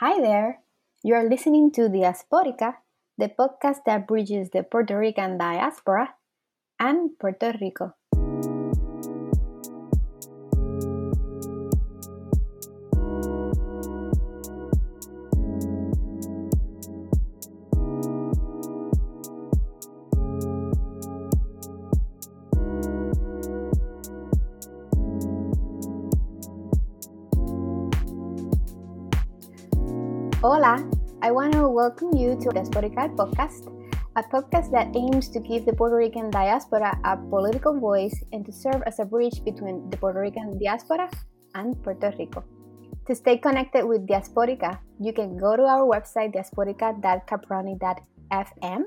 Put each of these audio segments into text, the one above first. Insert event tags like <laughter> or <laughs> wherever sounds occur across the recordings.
Hi there. You are listening to Diasporica, the podcast that bridges the Puerto Rican diaspora and Puerto Rico. Welcome you to Diasporica podcast, a podcast that aims to give the Puerto Rican diaspora a political voice and to serve as a bridge between the Puerto Rican diaspora and Puerto Rico. To stay connected with Diasporica, you can go to our website diasporica.caproni.fm,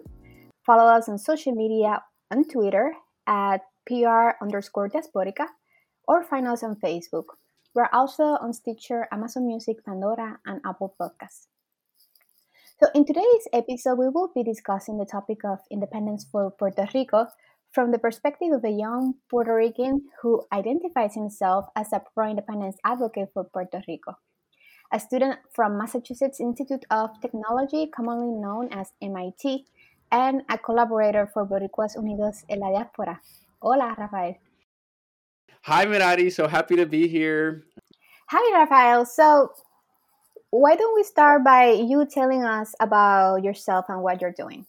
follow us on social media on Twitter at PR underscore Diasporica, or find us on Facebook. We're also on Stitcher, Amazon Music, Pandora, and Apple Podcasts. So, in today's episode, we will be discussing the topic of independence for Puerto Rico from the perspective of a young Puerto Rican who identifies himself as a pro independence advocate for Puerto Rico. A student from Massachusetts Institute of Technology, commonly known as MIT, and a collaborator for Boricuas Unidos en la Diáspora. Hola, Rafael. Hi, Mirari. So happy to be here. Hi, Rafael. So, why don't we start by you telling us about yourself and what you're doing?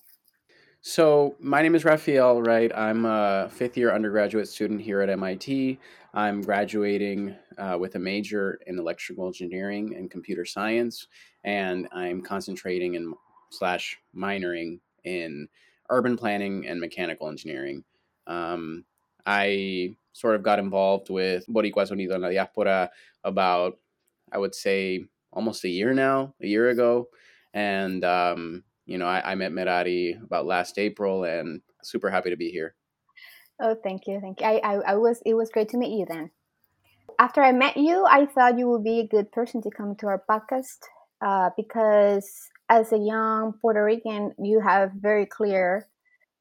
So, my name is Rafael, right? I'm a fifth year undergraduate student here at MIT. I'm graduating uh, with a major in electrical engineering and computer science, and I'm concentrating in slash minoring in urban planning and mechanical engineering. Um, I sort of got involved with Boricuas Unidos en la Diáspora about, I would say, almost a year now, a year ago. And, um, you know, I, I met Mirari about last April and super happy to be here. Oh, thank you. Thank you. I, I, I was, it was great to meet you then. After I met you, I thought you would be a good person to come to our podcast uh, because as a young Puerto Rican, you have very clear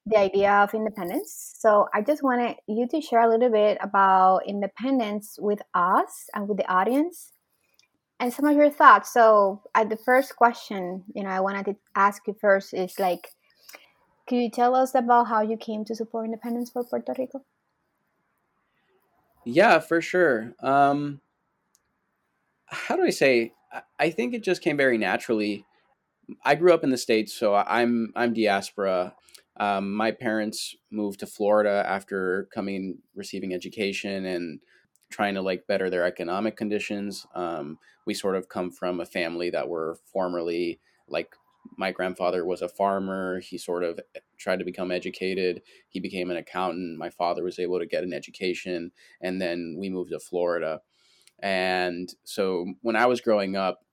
the idea of independence. So I just wanted you to share a little bit about independence with us and with the audience and some of your thoughts. So, at the first question, you know, I wanted to ask you first is like, can you tell us about how you came to support independence for Puerto Rico? Yeah, for sure. Um, how do I say? I think it just came very naturally. I grew up in the states, so I'm I'm diaspora. Um, my parents moved to Florida after coming receiving education and trying to like better their economic conditions. Um, we sort of come from a family that were formerly like my grandfather was a farmer. He sort of eh, tried to become educated. He became an accountant. My father was able to get an education, and then we moved to Florida. And so when I was growing up,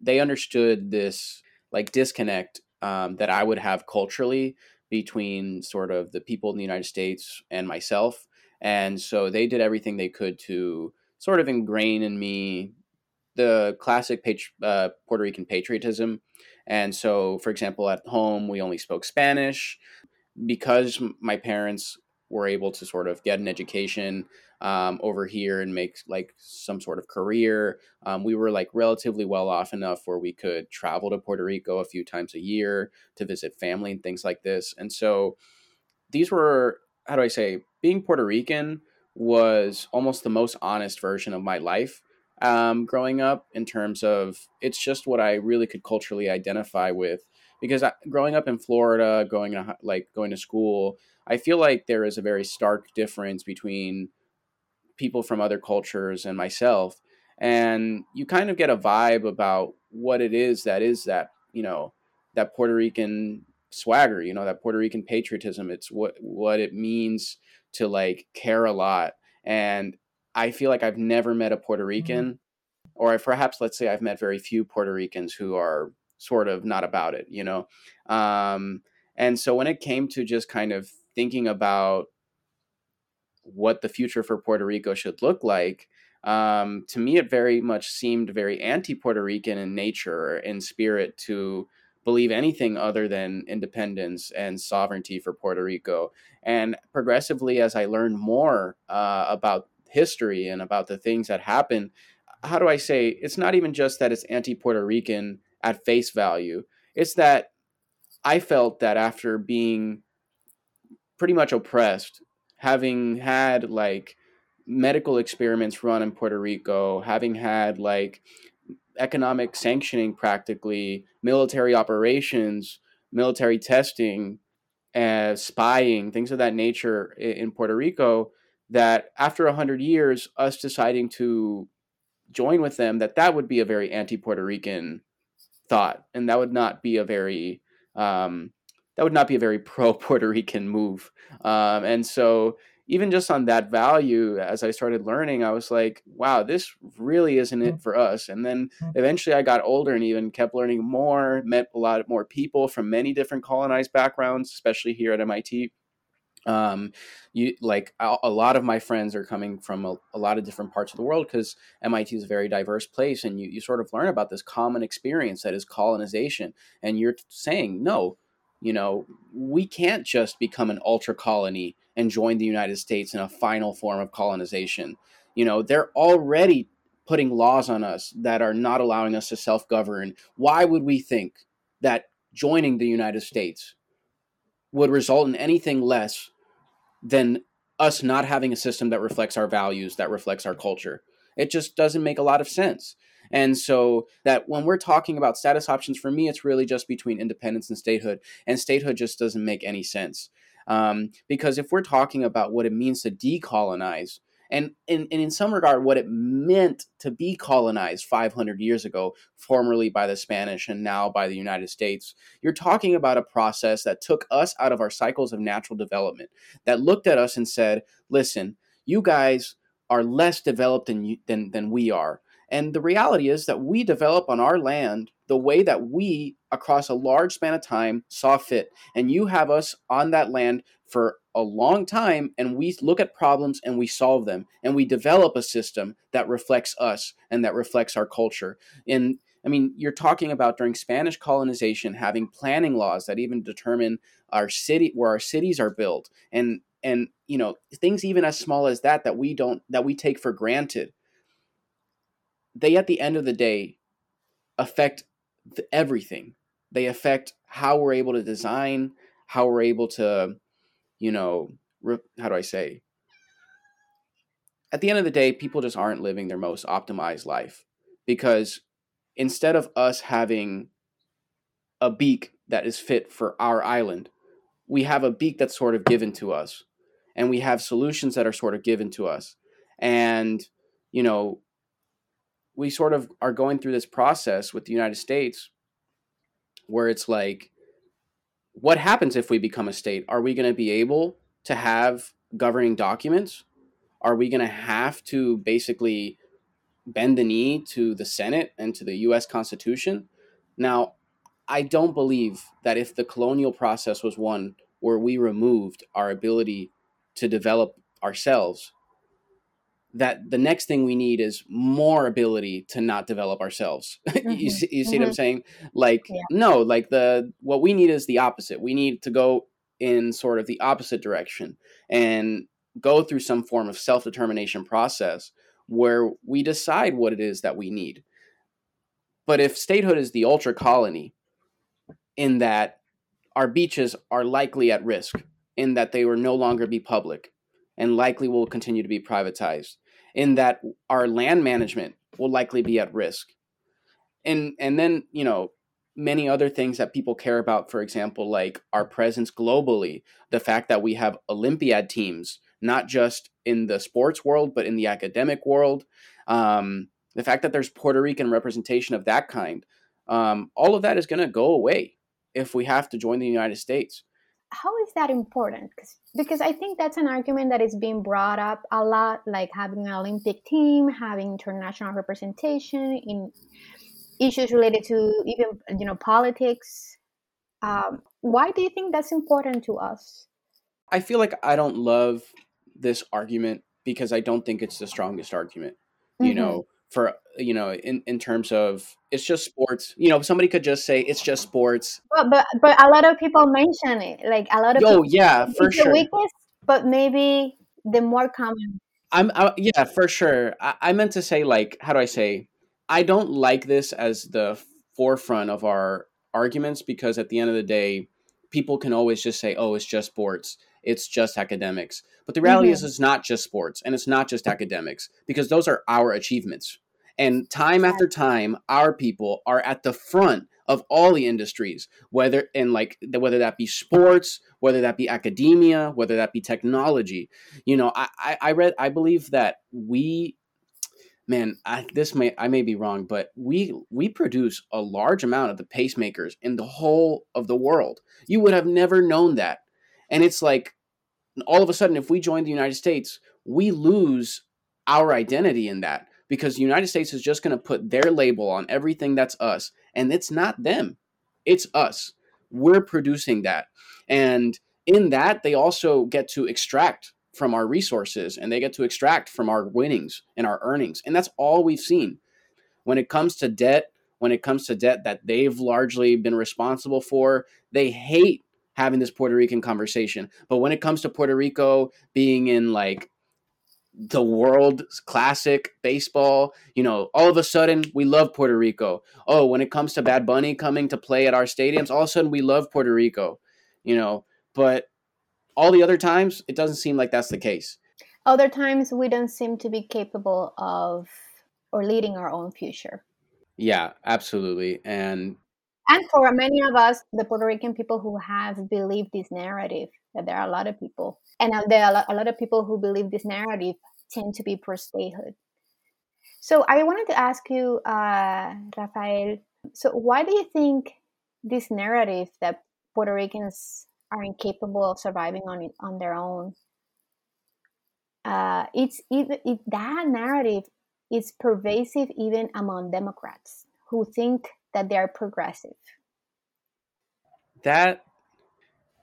they understood this like disconnect um, that I would have culturally between sort of the people in the United States and myself. And so they did everything they could to sort of ingrain in me the classic patri- uh, Puerto Rican patriotism. And so, for example, at home, we only spoke Spanish because my parents were able to sort of get an education um, over here and make like some sort of career. Um, we were like relatively well off enough where we could travel to Puerto Rico a few times a year to visit family and things like this. And so these were, how do I say, being Puerto Rican was almost the most honest version of my life um, growing up in terms of it's just what I really could culturally identify with because I, growing up in Florida, going to like going to school, I feel like there is a very stark difference between people from other cultures and myself, and you kind of get a vibe about what it is that is that you know that Puerto Rican swagger, you know that Puerto Rican patriotism. It's what what it means to like care a lot, and I feel like I've never met a Puerto mm-hmm. Rican, mm-hmm. or perhaps let's say I've met very few Puerto Ricans who are sort of not about it, you know? Um, and so when it came to just kind of thinking about what the future for Puerto Rico should look like, um, to me, it very much seemed very anti Puerto Rican in nature, in spirit, to believe anything other than independence and sovereignty for Puerto Rico. And progressively, as I learned more uh, about history and about the things that happened, how do I say? It's not even just that it's anti Puerto Rican at face value. It's that I felt that after being pretty much oppressed, having had like medical experiments run in Puerto Rico, having had like economic sanctioning practically, military operations, military testing, uh, spying, things of that nature in, Puerto Rico, that after 100 years, us deciding to join with them, that that would be a very anti-Puerto Rican thought, and that would not be a very um, that would not be a very <laughs> pro Puerto Rican move. Um, and so even just on that value, as I started learning, I was like, wow, this really isn't it for us. And then eventually I got older and even kept learning more, met a lot more people from many different colonized backgrounds, especially here at MIT. Um, you like a, a, lot of my friends are coming from a, a lot of different parts of the world because MIT is a very diverse place, and you, you sort of learn about this common experience that is colonization. And you're saying, no, you know, we can't just become an ultra colony and join the United States in a final form of colonization. You know, they're already putting laws on us that are not allowing us to self govern. Why would we think that joining the United States would result in anything less than us not having a system that reflects our values, that reflects our culture? It just doesn't make a lot of sense. And so that when we're talking about status options, for me, it's really just between independence and statehood. And statehood just doesn't make any sense. Um, because if we're talking about what it means to decolonize, and, and, and in some regard, what it meant to be colonized 500 years ago, formerly by the Spanish and now by the United States, you're talking about a process that took us out of our cycles of natural development, that looked at us and said, listen, you guys are less developed than, you, than, than we are. And the reality is that we develop on our land the way that we, across a large span of time, saw fit. And you have us on that land for a long time, and we look at problems and we solve them. And we develop a system that reflects us and that reflects our culture. And I mean, you're talking about during Spanish colonization having planning laws that even determine our city where our cities are built and and you know things even as small as that that we don't that we take for granted they at the end of the day affect the, everything. They affect how we're able to design, how we're able to, you know, re- how do I say? At the end of the day, people just aren't living their most optimized life because instead of us having a beak that is fit for our island, we have a beak that's sort of given to us and we have solutions that are sort of given to us. And, you know, we sort of are going through this process with the United States where it's like, what happens if we become a state? Are we going to be able to have governing documents? Are we going to have to basically bend the knee to the Senate and to the US Constitution? Now, I don't believe that if the colonial process was one where we removed our ability to develop ourselves, that the next thing we need is more ability to not develop ourselves. <laughs> Mm-hmm. you see, you see mm-hmm. what I'm mm-hmm. saying? Like, yeah. no, like the what we need is the opposite. We need to go in sort of the opposite direction and go through some form of self determination process where we decide what it is that we need. But if statehood is the ultra colony, in that our beaches are likely at risk, in that they will no longer be public, and likely will continue to be privatized in that our land management will likely be at risk. And and then, you know, many other things that people care about, for example, like our presence globally, the fact that we have Olympiad teams, not just in the sports world, but in the academic world, um, the fact that there's Puerto Rican representation of that kind, um, all of that is going to go away if we have to join the United States how is that important? Because I think that's an argument that is being brought up a lot, like having an Olympic team, having international representation in issues related to even you know politics. Um, why do you think that's important to us? I feel like I don't love this argument because I don't think it's the strongest argument. You mm-hmm. know, for you know in in terms of it's just sports you know somebody could just say it's just sports but but, but a lot of people mention it like a lot of oh yeah for sure weakest but maybe the more common I'm I, yeah, for sure. I, I meant to say like, how do I say? I don't like this as the forefront of our arguments because at the end of the day, people can always just say, "Oh, it's just sports. It's just academics." But the reality is, Mhm. it's not just sports and it's not just academics because those are our achievements. And time after time, our people are at the front of all the industries, whether in like whether that be sports, whether that be academia, whether that be technology. You know, I I, I read I believe that we man I, this may i may be wrong but we we produce a large amount of the pacemakers in the whole of the world you would have never known that and it's like all of a sudden if we join the united states we lose our identity in that because the united states is just going to put their label on everything that's us and it's not them it's us we're producing that and in that they also get to extract from our resources and they get to extract from our winnings and our earnings. And that's all we've seen. When it comes to debt, when it comes to debt that they've largely been responsible for, they hate having this Puerto Rican conversation. But when it comes to Puerto Rico being in like the world classic baseball, you know, all of a sudden we love Puerto Rico. Oh, when it comes to Bad Bunny coming to play at our stadiums, all of a sudden we love Puerto Rico, you know. But all the other times, it doesn't seem like that's the case. Other times, we don't seem to be capable of or leading our own future. Yeah, absolutely. And And for many of us, the Puerto Rican people who have believed this narrative, that there are a lot of people, and uh, there are a lot, of people who believe this narrative tend to be pro statehood. So I wanted to ask you, uh, Rafael, so why do you think this narrative that Puerto Ricans are incapable of surviving on on their own? Uh, it's even it, that narrative is pervasive even among Democrats who think that they are progressive. that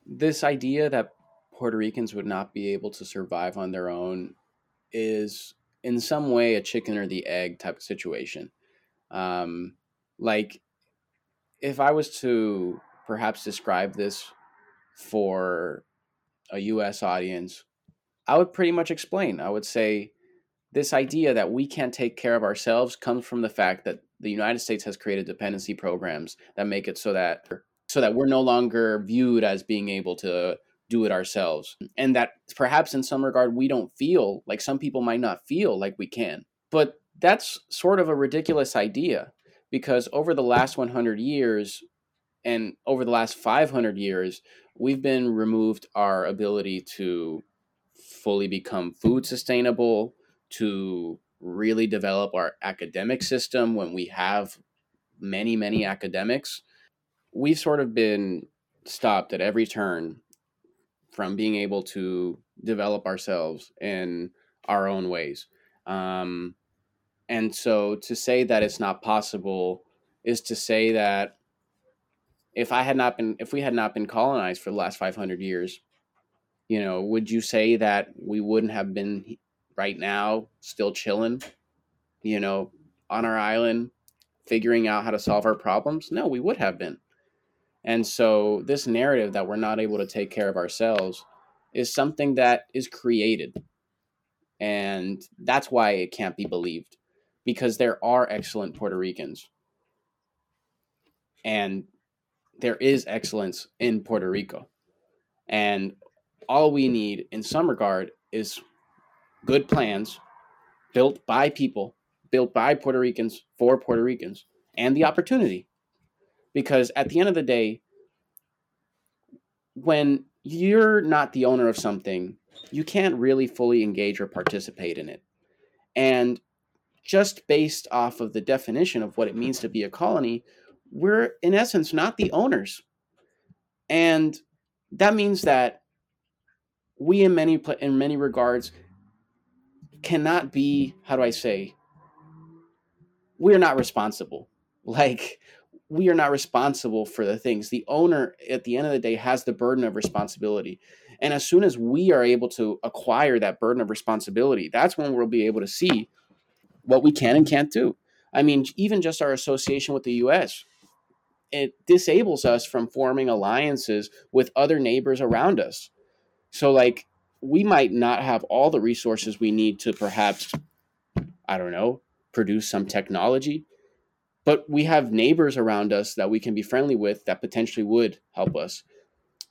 this idea that Puerto Ricans would not be able to survive on their own is in some way a chicken or the egg type of situation. Um, like, if I was to perhaps describe this for a US audience, I would pretty much explain. I would say this idea that we can't take care of ourselves comes from the fact that the United States has created dependency programs that make it so that so that we're no longer viewed as being able to do it ourselves. And that perhaps in some regard we don't feel like some people might not feel like we can. But that's sort of a ridiculous idea because over the last 100 years and over the last 500 years we've been removed our ability to fully become food sustainable to really develop our academic system when we have many many academics we've sort of been stopped at every turn from being able to develop ourselves in our own ways. Um, and so to say that it's not possible is to say that if I had not been, if we had not been colonized for the last 500 years, you know, would you say that we wouldn't have been right now still chilling, you know, on our island, figuring out how to solve our problems? No, we would have been. And so, this narrative that we're not able to take care of ourselves is something that is created. And that's why it can't be believed because there are excellent Puerto Ricans. And there is excellence in Puerto Rico. And all we need, in some regard, is good plans built by people, built by Puerto Ricans for Puerto Ricans, and the opportunity. Because at the end of the day when you're not the owner of something you can't really fully engage or participate in it. And just based off of the definition of what it means to be a colony we're in essence not the owners. And that means that we in many in many regards cannot be how do i say we're not responsible like we are not responsible for the things. The owner, at the end of the day, has the burden of responsibility. And as soon as we are able to acquire that burden of responsibility, that's when we'll be able to see what we can and can't do. I mean, even just our association with the US, it disables us from forming alliances with other neighbors around us. So, like, we might not have all the resources we need to perhaps, I don't know, produce some technology, but we have neighbors around us that we can be friendly with that potentially would help us.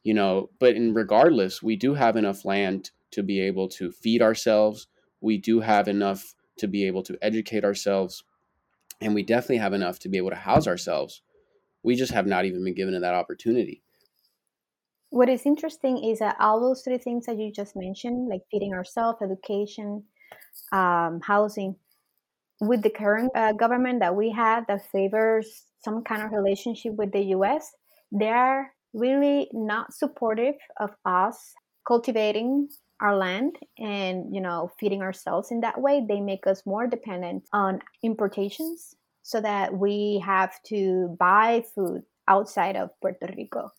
You know, but in regardless, we do have enough land to be able to feed ourselves. We do have enough to be able to educate ourselves. And we definitely have enough to be able to house ourselves. We just have not even been given that opportunity. What is interesting is that all those three things that you just mentioned, like feeding ourselves, education, um, housing, with the current uh, government that we have that favors some kind of relationship with the US, they are really not supportive of us cultivating our land and you know feeding ourselves in that way. They make us more dependent on importations so that we have to buy food outside of Puerto Rico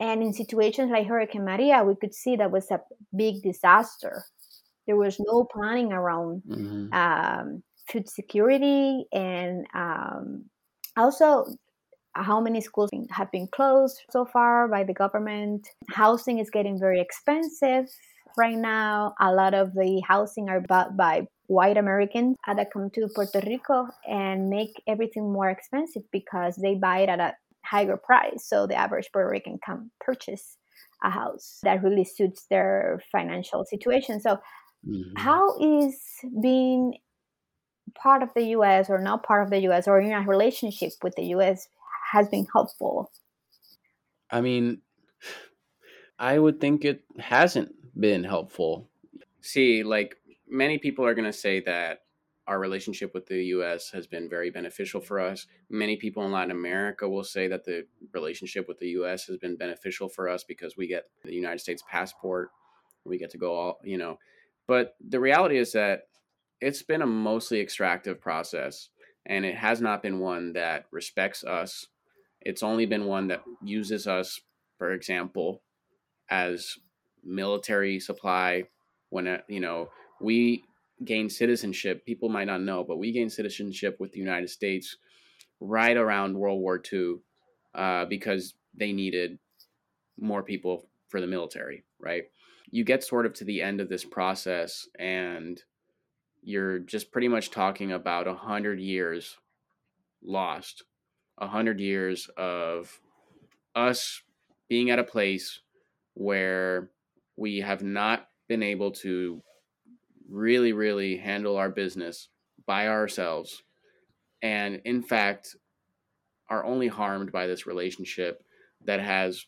and in situations like Hurricane Maria, we could see that was a big disaster. There was no planning around mm-hmm. um, food security and um, also how many schools have been closed so far by the government. Housing is getting very expensive right now. A lot of the housing are bought by white Americans that come to Puerto Rico and make everything more expensive because they buy it at a higher price so the average Puerto Rican can purchase a house that really suits their financial situation. So, mm-hmm. how is being part of the US or not part of the US or in a relationship with the US has been helpful? I mean, I would think it hasn't been helpful. See, like many people are going to say that our relationship with the US has been very beneficial for us. Many people in Latin America will say that the relationship with the US has been beneficial for us because we get the United States passport, we get to go all, you know. But the reality is that it's been a mostly extractive process and it has not been one that respects us. It's only been one that uses us, for example, as military supply when uh, you know we gained citizenship. People might not know, but we gained citizenship with the United States right around World War II uh, because they needed more people for the military, right? You get sort of to the end of this process and you're just pretty much talking about a hundred years lost, a hundred years of us being at a place where we have not been able to really, really handle our business by ourselves, and in fact, are only harmed by this relationship that has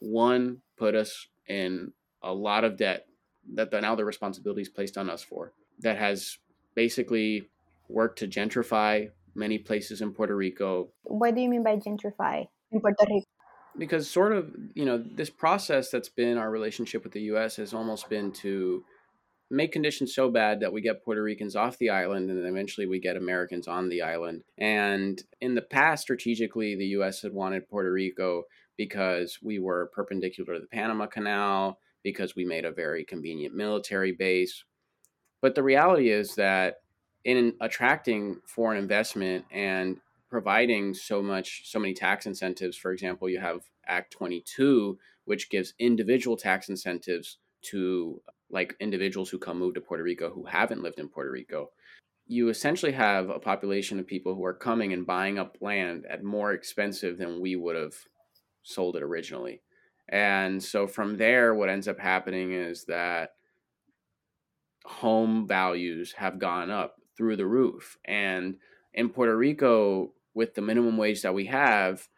one put us in a lot of debt that the, now the responsibility is placed on us for that has basically worked to gentrify many places in Puerto Rico. What do you mean by gentrify in Puerto Rico? Because sort of, you know, this process that's been our relationship with the US has almost been to make conditions so bad that we get Puerto Ricans off the island and then eventually we get Americans on the island. And in the past, strategically, the US had wanted Puerto Rico because we were perpendicular to the Panama Canal, because we made a very convenient military base. But the reality is that in attracting foreign investment and providing so much so many tax incentives for example you have act 22 which gives individual tax incentives to like individuals who come move to Puerto Rico who haven't lived in Puerto Rico, you essentially have a population of people who are coming and buying up land at more expensive than we would have sold it originally. And so from there, what ends up happening is that home values have gone up through the roof. And in Puerto Rico, with the minimum wage that we have,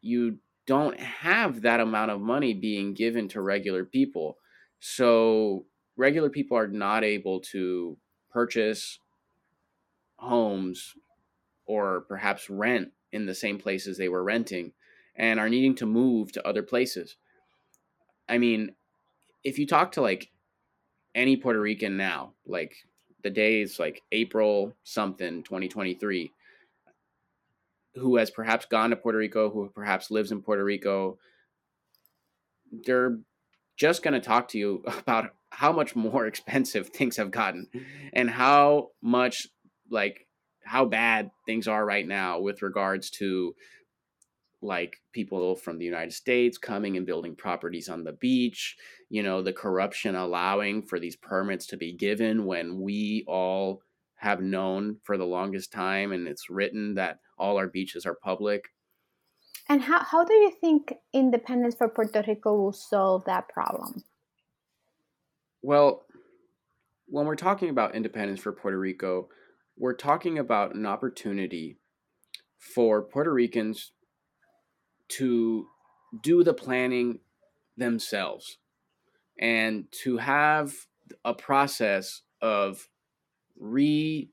you don't have that amount of money being given to regular people. So regular people are not able to purchase homes or perhaps rent in the same places they were renting and are needing to move to other places. I mean, if you talk to like any Puerto Rican now, like the days like April something 2023, who has perhaps gone to Puerto Rico, who perhaps lives in Puerto Rico, they're just going to talk to you <laughs> about how much more <laughs> expensive things have gotten and how much like how bad things are right now with regards to like people from the United States coming and building properties on the beach, you know, the corruption allowing for these permits to be given when we all have known for the longest time and it's written that all our beaches are public. And how, how do you think independence for Puerto Rico will solve that problem? Well, when we're talking about independence for Puerto Rico, we're talking about an opportunity for Puerto Ricans to do the planning themselves and to have a process of redevelopment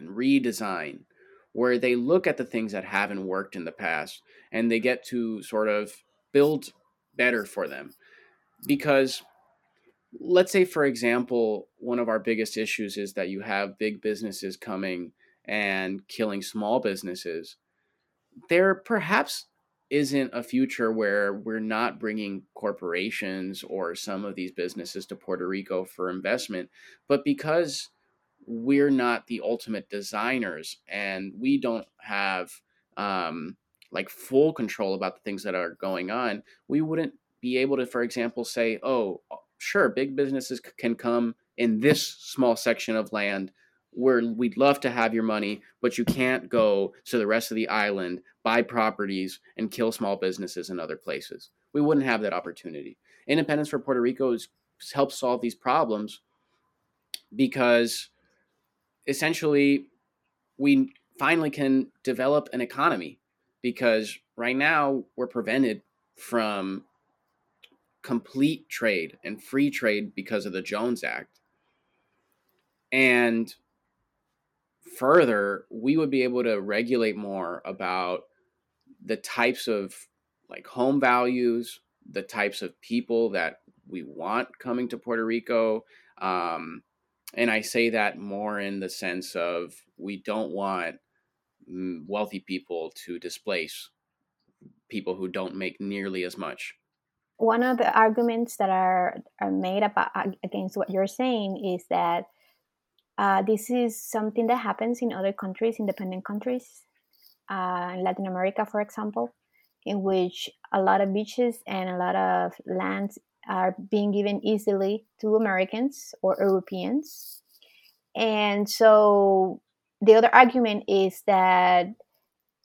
and redesign where they look at the things that haven't worked in the past and they get to sort of build better for them. Because let's say for example one of our biggest issues is that you have big businesses coming and killing small businesses. There perhaps isn't a future where we're not bringing corporations or some of these businesses to Puerto Rico for investment but because we're not the ultimate designers and we don't have um, like full control about the things that are going on we wouldn't be able to for example say oh sure, big businesses can come in this small section of land where we'd love to have your money, but you can't go to the rest of the island, buy properties, and kill small businesses in other places. We wouldn't have that opportunity. Independence for Puerto Rico has helped solve these problems because essentially we finally can develop an economy because right now we're prevented from complete trade and free trade because of the Jones Act. And further, we would be able to regulate more about the types of like home values, the types of people that we want coming to Puerto Rico. Um, and I say that more in the sense of we don't want wealthy people to displace people who don't make nearly as much one of the arguments that are, are made about against what you're saying is that uh, this is something that happens in other countries, independent countries, uh, in Latin America, for example, in which a lot of beaches and a lot of lands are being given easily to Americans or Europeans. And so the other argument is that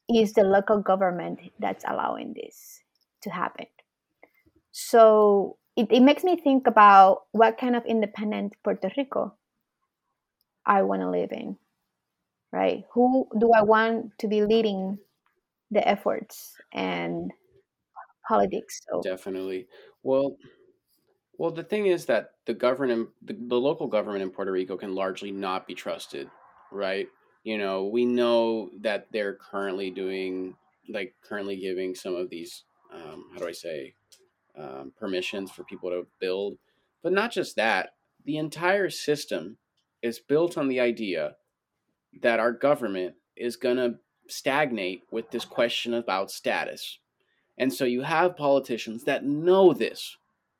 is the local government that's allowing this to happen. So it, it makes me think about what kind of independent Puerto Rico I want to live in, right? Who do I want to be leading the efforts and politics? So. Definitely. Well, well, the thing is that the government, the, the local government in Puerto Rico can largely not be trusted, right? You know, we know that they're currently doing, like, currently giving some of these, um, how do I say, um, permissions for people to build. But not just that, the entire system is built on the idea that our government is going to stagnate with this question about status. And so you have politicians that know this,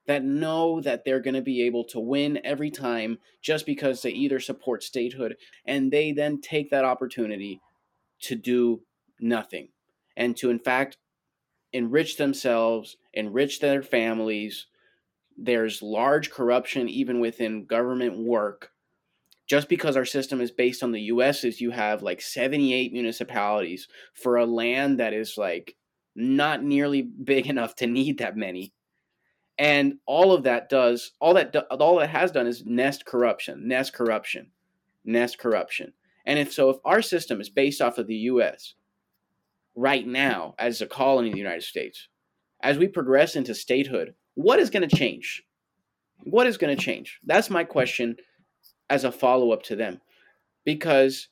that know that they're going to be able to win every time just because they either support statehood and they then take that opportunity to do nothing and to, in fact, enrich themselves, enrich their families. There's large corruption even within government work. Just because our system is based on the US is you have like 78 municipalities for a land that is like not nearly big enough to need that many. And all of that does all that all that has done is nest corruption, nest corruption, nest corruption. And if so if our system is based off of the US, right now as a colony of the United States, as we progress into statehood, what is going to change? What is going to change? That's my question as a follow up to them. Because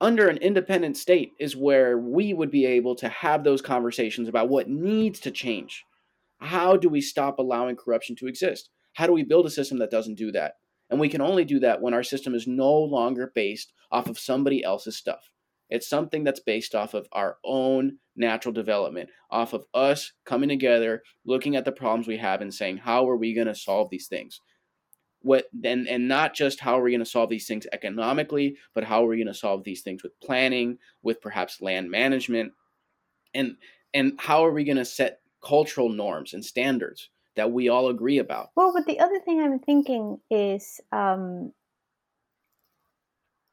under an independent state is where we would be able to have those conversations about what needs to change. How do we stop allowing corruption to exist? How do we build a system that doesn't do that? And we can only do that when our system is no longer based off of somebody else's stuff. It's something that's based off of our own natural development, off of us coming together, looking at the problems we have and saying, how are we going to solve these things? What and and not just how are we going to solve these things economically, but how are we going to solve these things with planning, with perhaps land management. And And how are we going to set cultural norms and standards that we all agree about? Well, but the other thing I'm thinking is um,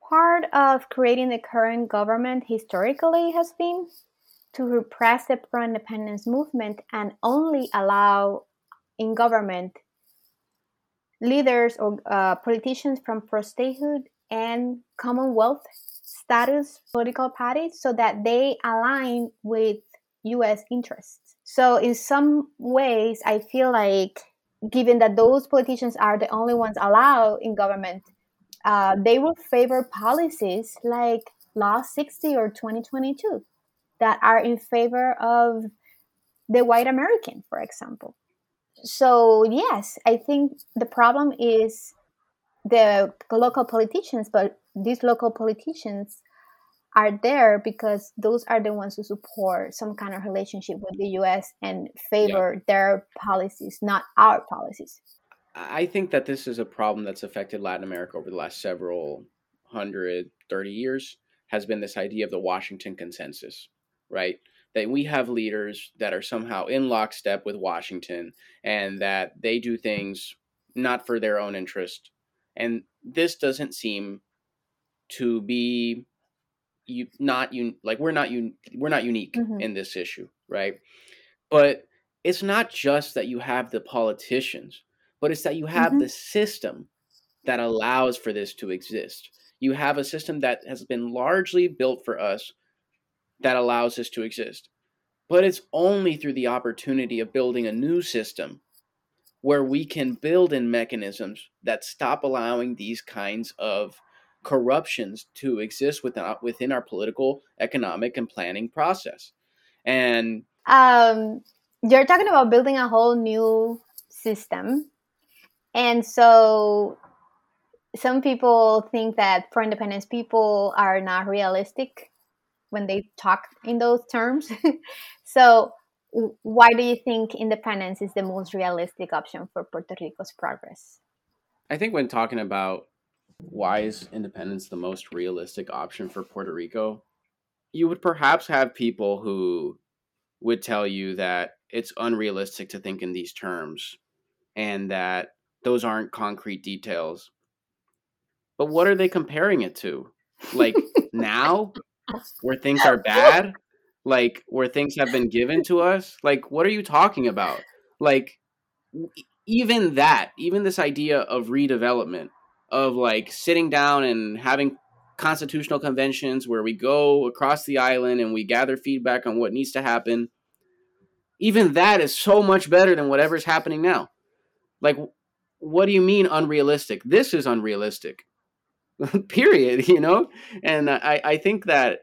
part of creating the current government historically has been to repress the pro independence movement and only allow in government leaders or uh, politicians from pro statehood and Commonwealth status political parties so that they align with US interests. So, in some ways, I feel like given that those politicians are the only ones allowed in government, uh, they will favor policies like Law 60 or 2022 that are in favor of the white American, for example. So, yes, I think the problem is the local politicians, but these local politicians are there because those are the ones who support some kind of relationship with the US and favor yeah. their policies, not our policies. I think that this is a problem that's affected Latin America over the last several hundred, thirty years, has been this idea of the Washington consensus, right? That we have leaders that are somehow in lockstep with Washington and that they do things not for their own interest. And this doesn't seem to be you not you like we're not you we're not unique mm-hmm. in this issue, right? But it's not just that you have the politicians, but it's that you have mm-hmm. the system that allows for this to exist. You have a system that has been largely built for us that allows this to exist. But it's only through the opportunity of building a new system where we can build in mechanisms that stop allowing these kinds of corruptions to exist within our, within our political, economic, and planning process. And um, you're talking about building a whole new system, and so some people think that pro independence people are not realistic when they talk in those terms. <laughs> so, why do you think independence is the most realistic option for Puerto Rico's progress? I think when talking about why is independence the most realistic option for Puerto Rico? You would perhaps have people who would tell you that it's unrealistic to think in these terms and that those aren't concrete details. But what are they comparing it to? Like <laughs> now, where things are bad? Like where things have been given to us? Like, what are you talking about? Like, even that, even this idea of redevelopment, of like sitting down and having constitutional conventions where we go across the island and we gather feedback on what needs to happen even that is so much better than whatever's happening now like what do you mean unrealistic? This is unrealistic. <laughs> Period you know? And i i think that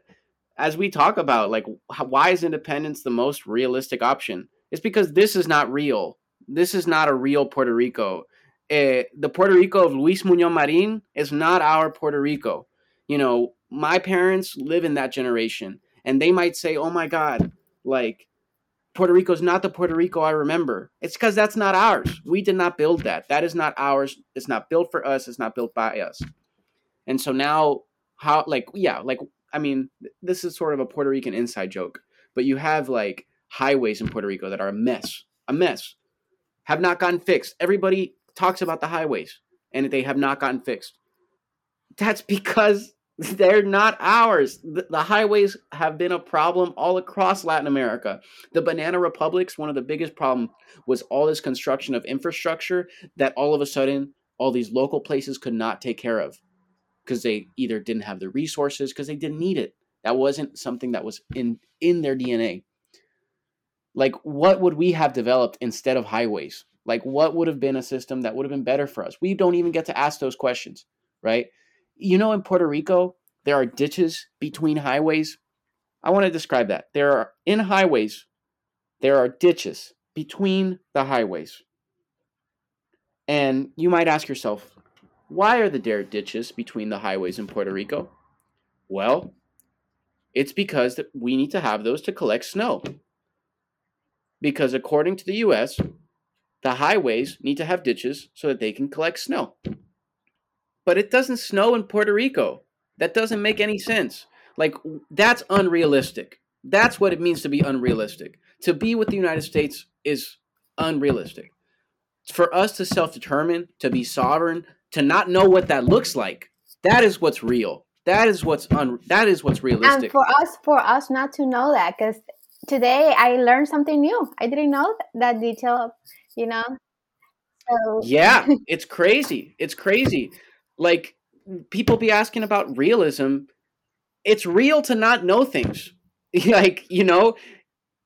as we talk about like why is independence the most realistic option? It's because this is not real. This is not a real puerto rico. Uh, the Puerto Rico of Luis Muñoz Marin is not our Puerto Rico. You know, my parents live in that generation, and they might say, "Oh my God, like Puerto Rico is not the Puerto Rico I remember." It's because that's not ours. We did not build that. That is not ours. It's not built for us. It's not built by us. And so now, how? Like, yeah, like I mean, this is sort of a Puerto Rican inside joke, but you have like highways in Puerto Rico that are a mess, a mess, have not gotten fixed. Everybody talks about the highways and they have not gotten fixed. That's because <laughs> they're not ours. The, highways have been a problem all across Latin America. The banana republics, one of the biggest problems was all this construction of infrastructure that all of a sudden all these local places could not take care of because they either didn't have the resources because they didn't need it. That wasn't something that was in in their DNA. Like what would we have developed instead of highways? Like, what would have been a system that would have been better for us? We don't even get to ask those questions, right? You know, in Puerto Rico, there are ditches between highways. I want to describe that. There are, in highways, there are ditches between the highways. And you might ask yourself, why are there ditches between the highways in Puerto Rico? Well, it's because that we need to have those to collect snow. Because according to the US, the highways need to have ditches so that they can collect snow. But it doesn't snow in Puerto Rico. That doesn't make any sense. Like, that's unrealistic. That's what it means to be unrealistic. To be with the United States is unrealistic. For us to self determine, to be sovereign, to not know what that looks like, that is what's real. That is what's un. That is what's realistic. And for us, for us not to know that, because today I learned something new. I didn't know that detail. You know. So. Yeah, it's crazy. It's crazy. Like people be asking about realism. It's real to not know things. <laughs> like you know,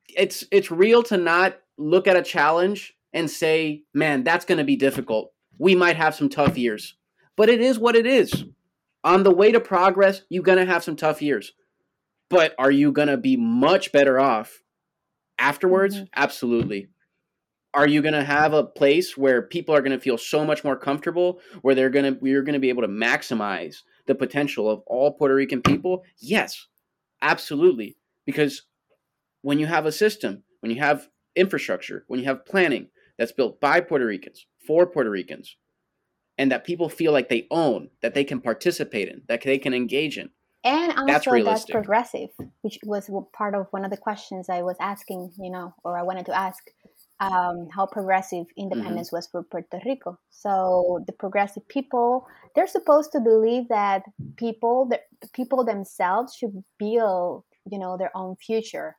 it's it's real to not look at a challenge and say, "Man, that's going to be difficult. We might have some tough years." But it is what it is on the way to progress, you're going to have some tough years. But are you going to be much better off afterwards? Mm-hmm. Absolutely. Are you going to have a place where people are going to feel so much more comfortable, where they're going to you're going to be able to maximize the potential of all Puerto Rican people? Yes. Absolutely. Because when you have a system, when you have infrastructure, when you have planning that's built by Puerto Ricans for Puerto Ricans, and that people feel like they own, that they can participate in, that they can engage in. And also that's, that's progressive, which was part of one of the questions I was asking, you know, or I wanted to ask um, how progressive independence mm-hmm. was for Puerto Rico. So the progressive people, they're supposed to believe that people, the people themselves should build, you know, their own future.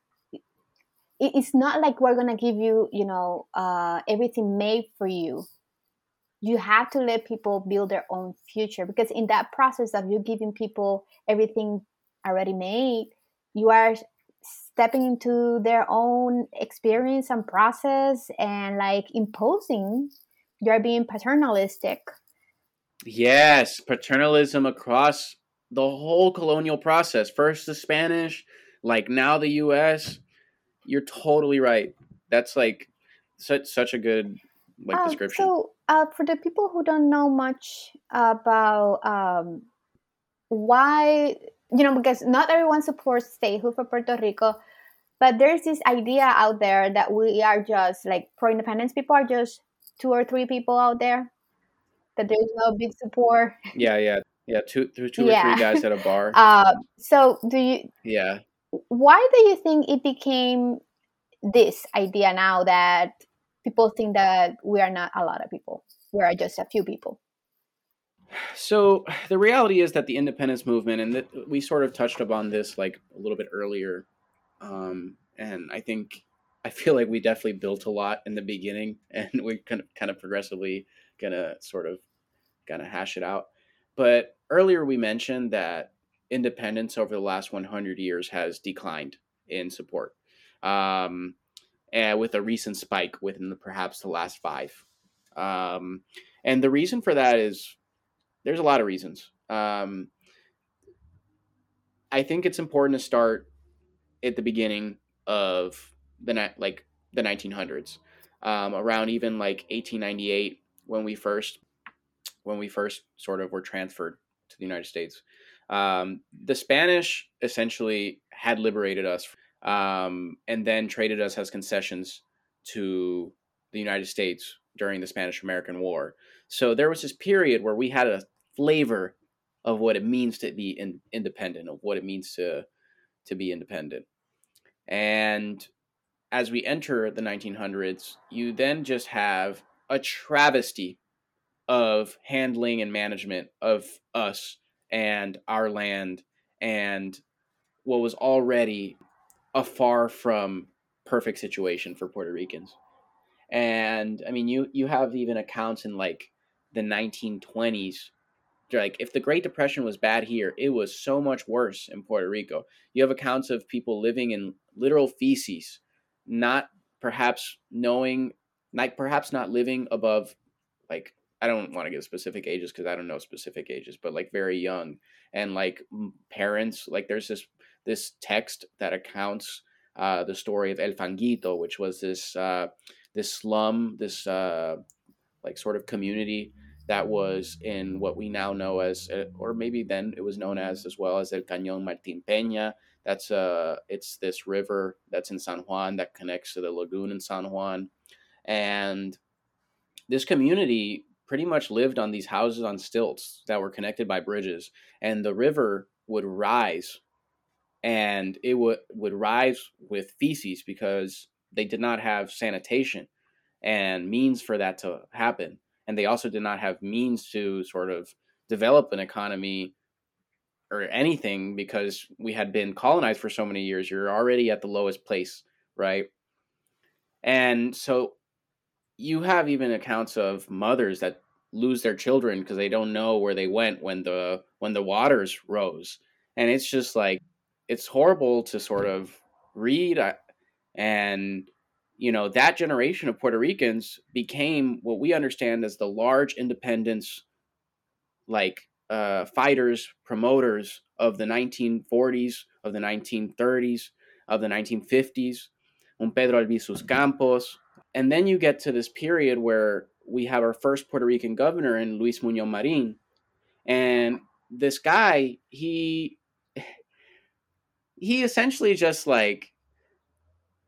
It's not like we're gonna give you, you know, uh, everything made for you you have to let people build their own future because in that process of you giving people everything already made you are stepping into their own experience and process and like imposing you're being paternalistic. Yes paternalism across the whole colonial process. First the spanish like now the us you're totally right. That's like such such a good like uh, description. so uh, for the people who don't know much about um, why, you know, because not everyone supports statehood for Puerto Rico, but there's this idea out there that we are just like pro independence people are just two or three people out there, that there's no big support. Yeah, yeah, yeah, two, two, two yeah. or three guys at a bar. <laughs> Uh, so, do you? Yeah. Why do you think it became this idea now that people think that we are not a lot of people. We are just a few people. So the reality is that the independence movement, and that we sort of touched upon this like a little bit earlier, um, and I think I feel like we definitely built a lot in the beginning, <laughs> and we kind of kind of progressively gonna sort of gonna hash it out. But earlier we mentioned that independence over the last 100 years has declined in support. Um, and with a recent spike within the, perhaps the last five. Um, and the reason for that is there's a lot of reasons. Um, I think it's important to start at the beginning of the like the 1900s, um, around even like 1898 when we first when we first sort of were transferred to the United States. Um, the Spanish essentially had liberated us um, and then traded us as concessions to the United States during the Spanish American War. So there was this period where we had a flavor of what it means to be in, independent, of what it means to to be independent. And as we enter the 1900s, you then just have a travesty of handling and management of us and our land and what was already a far from perfect situation for Puerto Ricans. And I mean, you you have even accounts in like the 1920s. Like if the Great Depression was bad here, it was so much worse in Puerto Rico. You have accounts of people living in literal feces, not perhaps knowing, like perhaps not living above, like I don't want to give specific ages because I don't know specific ages, but like very young and like parents. Like there's this this text that accounts uh, the story of El Fanguito, which was this uh, this slum, this uh, like sort of community that was in what we now know as, uh, or maybe then it was known as as well as El Cañón Martín Peña. That's uh, it's this river that's in San Juan that connects to the lagoon in San Juan, and this community pretty much lived on these houses on stilts that were connected by bridges, and the river would rise and it would would rise with feces because they did not have sanitation and means for that to happen and they also did not have means to sort of develop an economy or anything because we had been colonized for so many years you're already at the lowest place right? And so you have even accounts of mothers that lose their children because they don't know where they went when the when the waters rose. And it's just like it's horrible to sort of read uh, and you know that generation of puerto ricans became what we understand as the large independence like uh, fighters promoters of the 1940s of the 1930s of the 1950s un pedro albizu campos and then you get to this period where we have our first Puerto Rican governor in Luis Muñoz Marin. And this guy, he <sighs> he essentially just like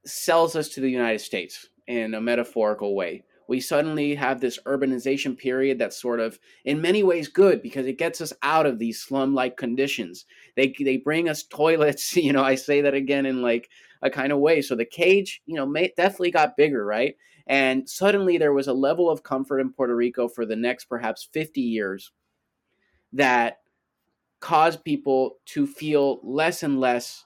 sells us to the United States in a metaphorical way. We suddenly have this urbanization period that's sort of, in many ways, good because it gets us out of these slum-like conditions. They they bring us toilets. <laughs> You know, I say that again in like a kind of way. So the cage, you know, may, definitely got bigger, right? And suddenly there was a level of comfort in Puerto Rico for the next perhaps 50 years that caused people to feel less and less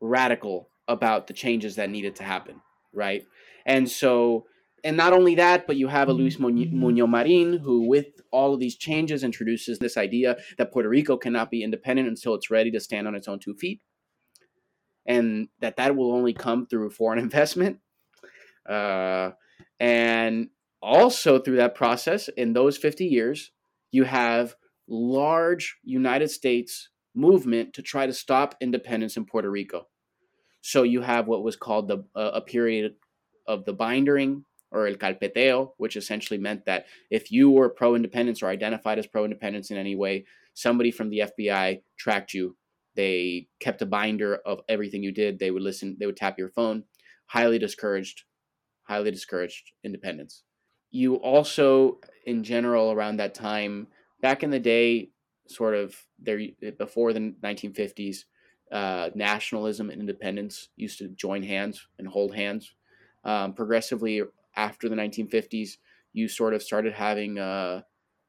radical about the changes that needed to happen, right? And so, and not only that, but you have a Luis Muñoz Marin who, with all of these changes, introduces this idea that Puerto Rico cannot be independent until it's ready to stand on its own two feet, and that that will only come through foreign <laughs> investment uh, and also through that process, in those 50 years, you have large United States movement to try to stop independence in Puerto Rico. So you have what was called the uh, a period of the bindering or el carpeteo, which essentially meant that if you were pro-independence or identified as pro-independence in any way, somebody from the FBI tracked you. They kept a binder of everything you did. They would listen. They would tap your phone. Highly discouraged highly discouraged independence. You also, in general, around that time, back in the day, sort of there before the 1950s, uh, nationalism and independence used to join hands and hold hands. Um, progressively, after the 1950s, you sort of started having uh,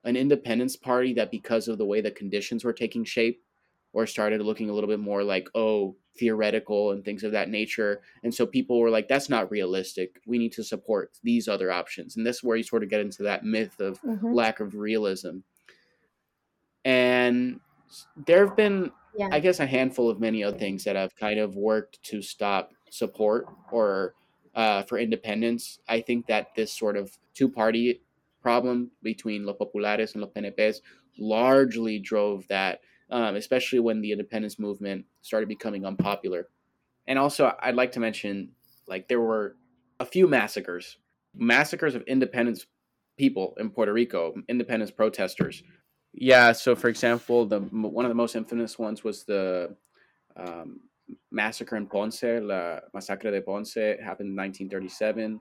an independence party that, because of the way the conditions were taking shape, or started looking a little bit more like, oh, theoretical and things of that nature. And so people were like, that's not realistic. We need to support these other options. And this is where you sort of get into that myth of mm-hmm. lack of realism. And there have been, yeah. I guess, a handful of many other things that have kind of worked to stop support or uh, for independence. I think that this sort of two party problem between Los Populares and Los PNPs largely drove that um, especially when the independence movement started becoming unpopular. And also, I'd like to mention like there were a few massacres, massacres of independence people in Puerto Rico, independence protesters. Yeah, so for example, the one of the most infamous ones was the um, massacre in Ponce, La Masacre de Ponce, happened in 1937.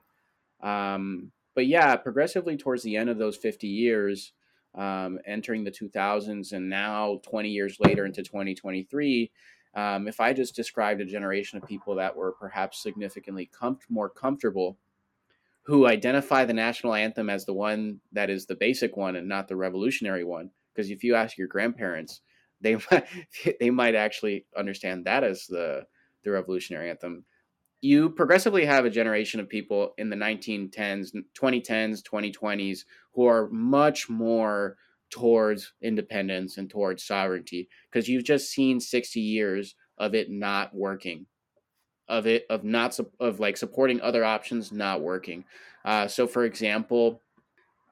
Um, but yeah, progressively towards the end of those 50 years, um, entering the 2000s and now 20 years later into 2023 um, if i just described a generation of people that were perhaps significantly more comfortable who identify the national anthem as the one that is the basic one and not the revolutionary one because if you ask your grandparents they <laughs> might, they might actually understand that as the the revolutionary anthem. You progressively have a generation of people in the 1910s, 2010s, 2020s who are much more towards independence and towards sovereignty because you've just seen 60 years of it not working of it of not of like supporting other options not working uh, so for example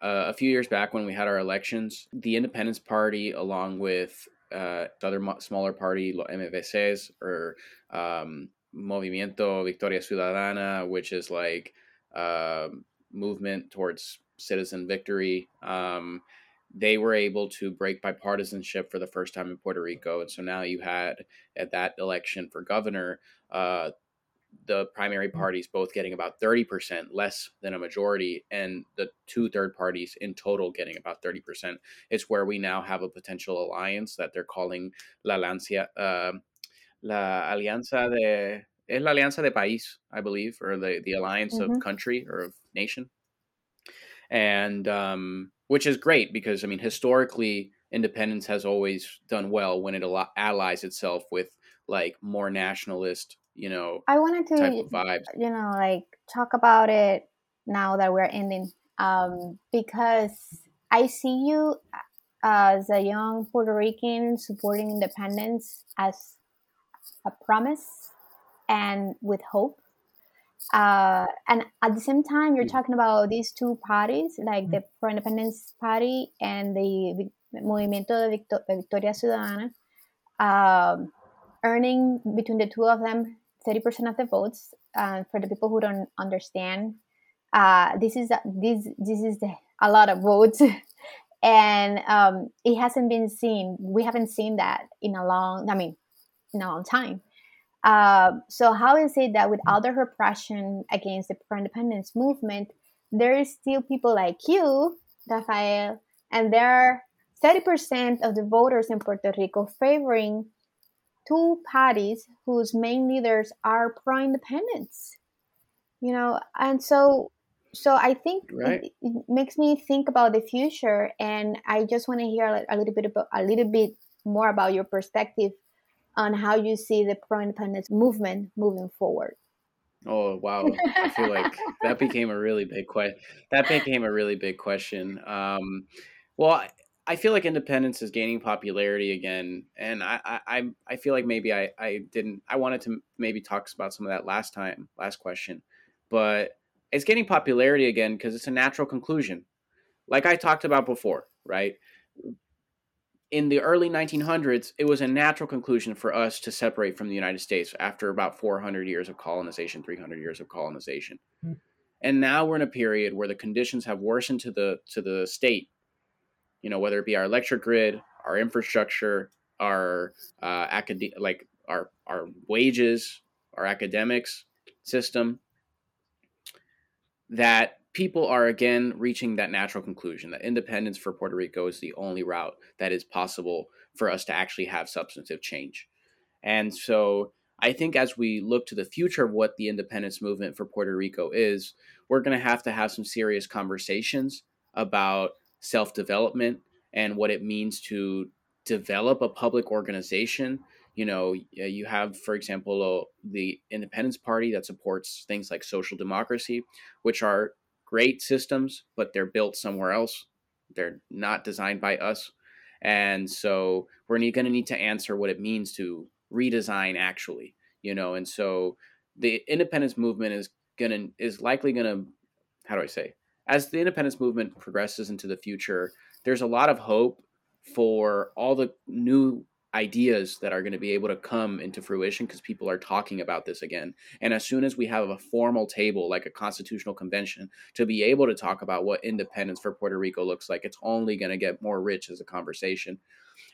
uh, a few years back when we had our elections the independence party along with uh, other smaller party MVCs or um, Movimiento Victoria Ciudadana, which is like uh, movement towards citizen victory. Um, they were able to break bipartisanship for the first time in Puerto Rico, and so now you had at that election for governor, uh, the primary parties both getting about 30% less than a majority and the two third parties in total getting about 30% it's where we now have a potential alliance that they're calling la lancia uh, la alianza de es la alianza de país, I believe, or the the alliance mm-hmm. of country or of nation, and um, which is great because I mean historically independence has always done well when it allies itself with like more nationalist, you know. I wanted to you know like talk about it now that we're ending um, because I see you as a young Puerto Rican supporting independence as a promise and with hope. Uh, and at the same time, you're mm. talking about these two parties, like the mm. pro independence party and the Movimiento de, Victoria Ciudadana, um, earning between the two of them 30% of the votes. Uh, for the people who don't understand, uh, this is this this is a lot of votes, <laughs> and um, it hasn't been seen. We haven't seen that in a long. I mean, in a long time. Uh, so how is it that with all the repression against the pro-independence movement, there is still people like you, Rafael, and there are 30% of the voters in Puerto Rico favoring two parties whose main leaders are pro-independence. You know, and so so I think right. it, it, makes me think about the future, and I just want to hear a, a little bit about a little bit more about your perspective on how you see the pro independence movement moving forward. Oh wow! I feel like that became a really big question. That became a really big question. Um, well, I feel like independence is gaining popularity again, and I I I feel like maybe I I didn't I wanted to maybe talk about some of that last time, last question, but it's gaining popularity again because it's a natural conclusion, like I talked about before, right? in the early 1900s, it was a natural conclusion for us to separate from the United States after about 400 years of colonization, 300 years of colonization. Mm-hmm. And now we're in a period where the conditions have worsened to the to the state. You know, whether it be our electric grid, our infrastructure, our uh, acad- like our our wages, our academics system, that people are again reaching that natural conclusion that independence for Puerto Rico is the only route that is possible for us to actually have substantive change. And so I think as we look to the future of what the independence movement for Puerto Rico is, we're going to have to have some serious conversations about self development and what it means to develop a public organization. You know, you have, for example, uh, the Independence Party that supports things like social democracy, which are great systems, but they're built somewhere else. They're not designed by us. And so we're going to need to answer what it means to redesign actually, you know. And so the independence movement is going to is likely going to how do I say? As the independence movement progresses into the future, there's a lot of hope for all the new ideas that are going to be able to come into fruition because people are talking about this again. And as soon as we have a formal table like a constitutional convention to be able to talk about what independence for Puerto Rico looks like, it's only going to get more rich as a conversation.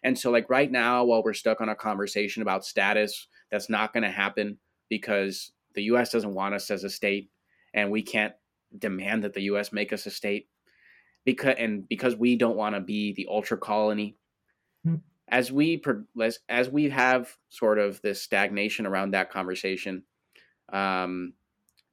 And so, like right now, while we're stuck on a conversation about status, that's not going to happen because the US doesn't want us as a state and we can't demand that the US make us a state because and because we don't want to be the ultra colony. As we as, as we have sort of this stagnation around that conversation um,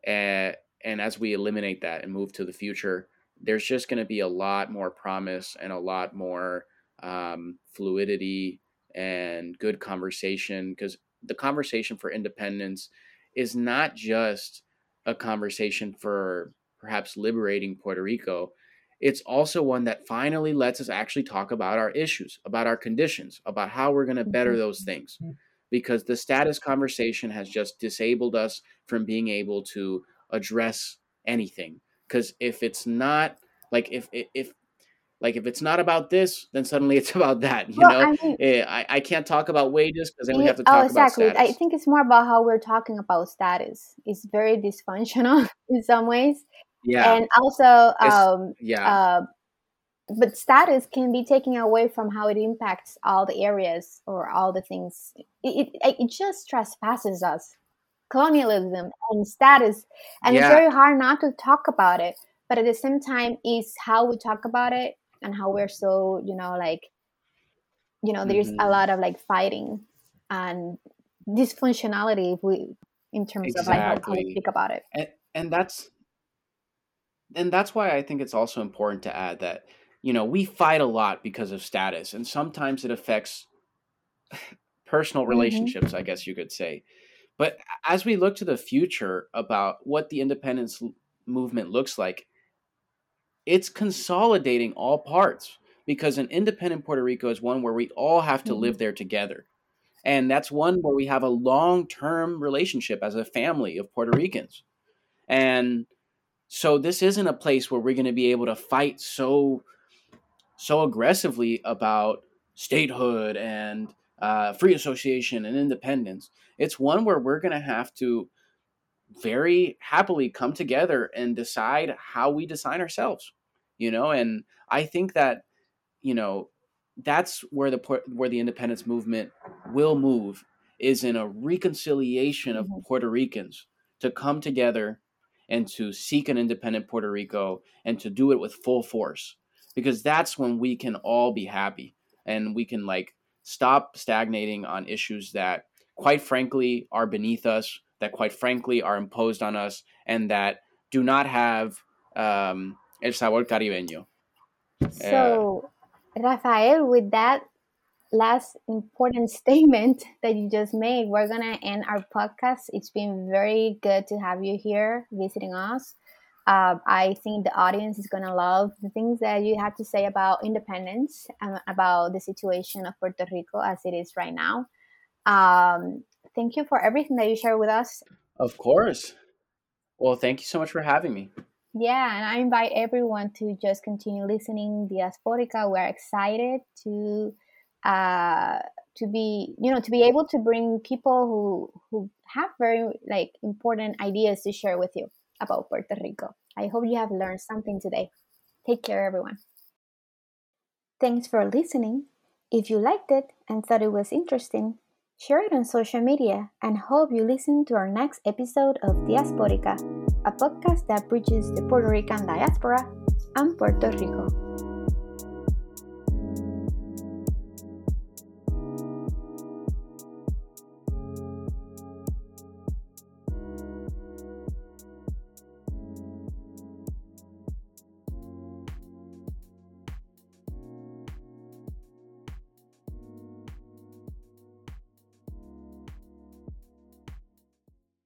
and, and as we eliminate that and move to the future there's just going to be a lot more promise and a lot more um, fluidity and good conversation because the conversation for independence is not just a conversation for perhaps liberating Puerto Rico it's also one that finally lets us actually talk about our issues, about our conditions, about how we're going to better mm-hmm. those things. Mm-hmm. Because the status conversation has just disabled us from being able to address anything. Because if it's not like if if like if it's not about this, then suddenly it's <laughs> about that. You well, know, I, mean, eh, I, I can't talk about wages because then we have to talk oh, exactly. about status. I think it's more about how we're talking about status. It's very dysfunctional <laughs> in some ways yeah and also um yeah uh, but status can be taken away from how it impacts all the areas or all the things it, it, it just trespasses us colonialism and status and yeah. it's very hard not to talk about it but at the same time is how we talk about it and how we're so you know like you know there's mm-hmm. a lot of like fighting and dysfunctionality if we in terms exactly. of like how we speak about it. And, and that's and that's why I think it's also important to add that you know we fight a lot because of status, and sometimes it affects <laughs> personal mm-hmm. relationships. Mm-hmm. I guess you could say. But as we look to the future about what the independence movement looks like, it's consolidating all parts because an independent Puerto Rico is one where we all have to mm-hmm. live there together. And that's one where we have a long term relationship as a family of Puerto Ricans. And so this isn't a place where we're going to be able to fight so so aggressively about statehood and uh, free association and independence. It's one where we're going to have to very happily come together and decide how we design ourselves, you know. And I think that you know that's where the where the independence movement will move is in a reconciliation of mm-hmm. Puerto Ricans to come together and to seek an independent Puerto Rico and to do it with full force because that's when we can all be happy and we can like stop stagnating on issues that quite frankly are beneath us that quite frankly are imposed on us and that do not have um, el sabor caribeño. So, uh, Rafael, with that last important <laughs> statement that you just made, we're going to end our podcast. It's been very good to have you here visiting us. Uh, I think the audience is going to love the things that you had to say about independence and about the situation of Puerto Rico as it is right now. Um, thank you for everything that you share with us. Of course. Well, thank you so much for having me. Yeah, and I invite everyone to just continue listening Diasporica. We're excited to uh, to be you know to be able to bring people who who have very like important ideas to share with you about Puerto Rico. I hope you have learned something today. Take care, everyone. Thanks for listening. If you liked it and thought it was interesting, share it on social media and hope you listen to our next episode of Diasporica a podcast that bridges the Puerto Rican diaspora and Puerto Rico.